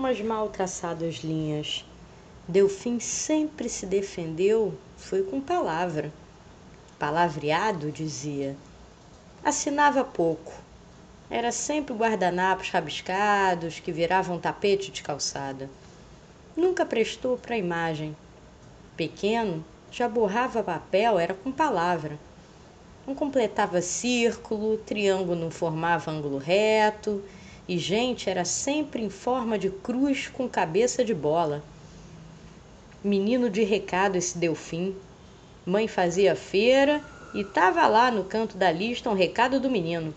umas mal traçadas linhas. Delfim sempre se defendeu, foi com palavra. Palavreado, dizia. Assinava pouco. Era sempre guardanapos rabiscados que viravam tapete de calçada. Nunca prestou para a imagem. Pequeno, já borrava papel, era com palavra. Não completava círculo, triângulo não formava ângulo reto, e gente era sempre em forma de cruz com cabeça de bola. Menino de recado esse Delfim. Mãe fazia feira e tava lá no canto da lista um recado do menino.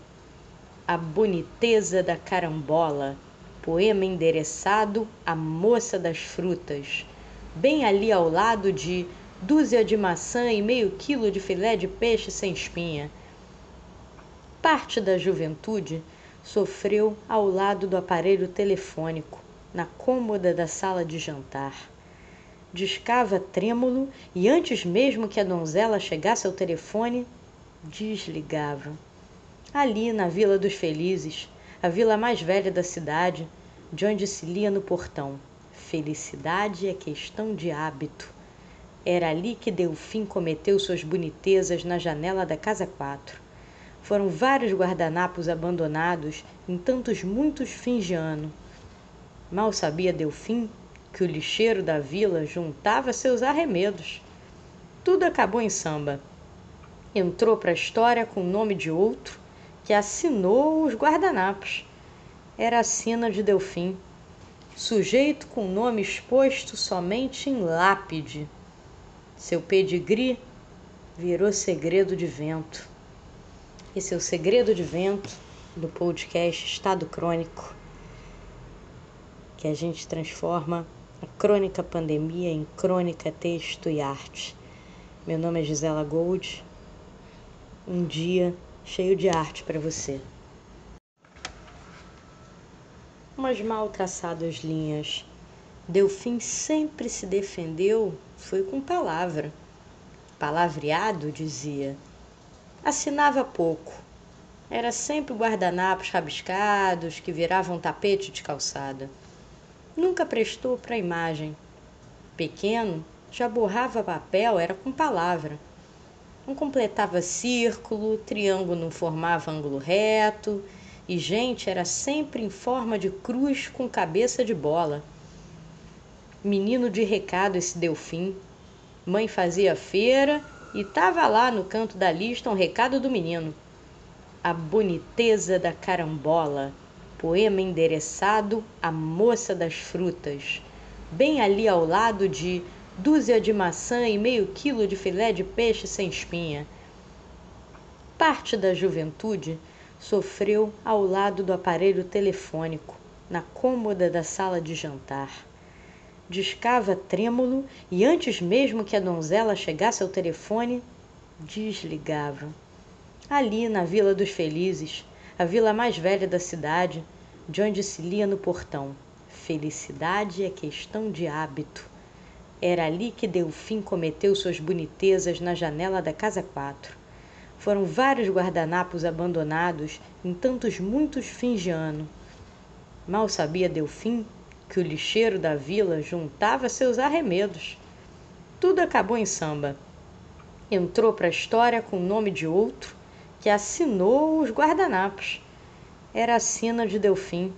A boniteza da carambola, poema endereçado à moça das frutas, bem ali ao lado de dúzia de maçã e meio quilo de filé de peixe sem espinha. Parte da juventude sofreu ao lado do aparelho telefônico, na cômoda da sala de jantar. Discava trêmulo e, antes mesmo que a donzela chegasse ao telefone, desligava. Ali, na Vila dos Felizes, a vila mais velha da cidade, de onde se lia no portão: Felicidade é questão de hábito. Era ali que Delfim cometeu suas bonitezas na janela da Casa Quatro. Foram vários guardanapos abandonados em tantos muitos fins de ano. Mal sabia Delfim que o lixeiro da vila juntava seus arremedos. Tudo acabou em samba. Entrou para a história com o nome de outro que assinou os guardanapos. Era a sina de Delfim, sujeito com nome exposto somente em lápide. Seu pedigree virou segredo de vento. Esse é o Segredo de Vento do podcast Estado Crônico, que a gente transforma a crônica pandemia em crônica, texto e arte. Meu nome é Gisela Gold. Um dia cheio de arte para você. Umas mal traçadas linhas. Delfim sempre se defendeu, foi com palavra. Palavreado, dizia assinava pouco. Era sempre guardanapos rabiscados que viravam tapete de calçada. Nunca prestou para a imagem. Pequeno, já borrava papel, era com palavra. Não completava círculo, triângulo não formava ângulo reto, e gente era sempre em forma de cruz com cabeça de bola. Menino de recado esse Delfim. Mãe fazia feira e tava lá no canto da lista um recado do menino. A boniteza da carambola, poema endereçado à moça das frutas, bem ali ao lado de dúzia de maçã e meio quilo de filé de peixe sem espinha. Parte da juventude sofreu ao lado do aparelho telefônico, na cômoda da sala de jantar discava trêmulo e antes mesmo que a donzela chegasse ao telefone, desligava. Ali, na Vila dos Felizes, a vila mais velha da cidade, de onde se lia no portão: Felicidade é questão de hábito. Era ali que Delfim cometeu suas bonitezas na janela da Casa Quatro. Foram vários guardanapos abandonados em tantos muitos fins de ano. Mal sabia Delfim que o lixeiro da vila juntava seus arremedos. Tudo acabou em samba. Entrou para a história com o nome de outro que assinou os guardanapos. Era a sina de Delfim,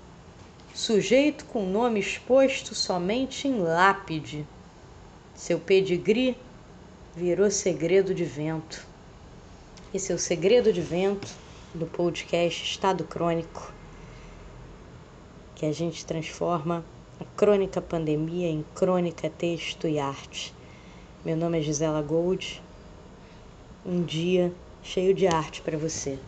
sujeito com nome exposto somente em lápide. Seu pedigree virou segredo de vento. Esse é o Segredo de Vento do podcast Estado Crônico, que a gente transforma a crônica pandemia em crônica, texto e arte. Meu nome é Gisela Gold. Um dia cheio de arte para você.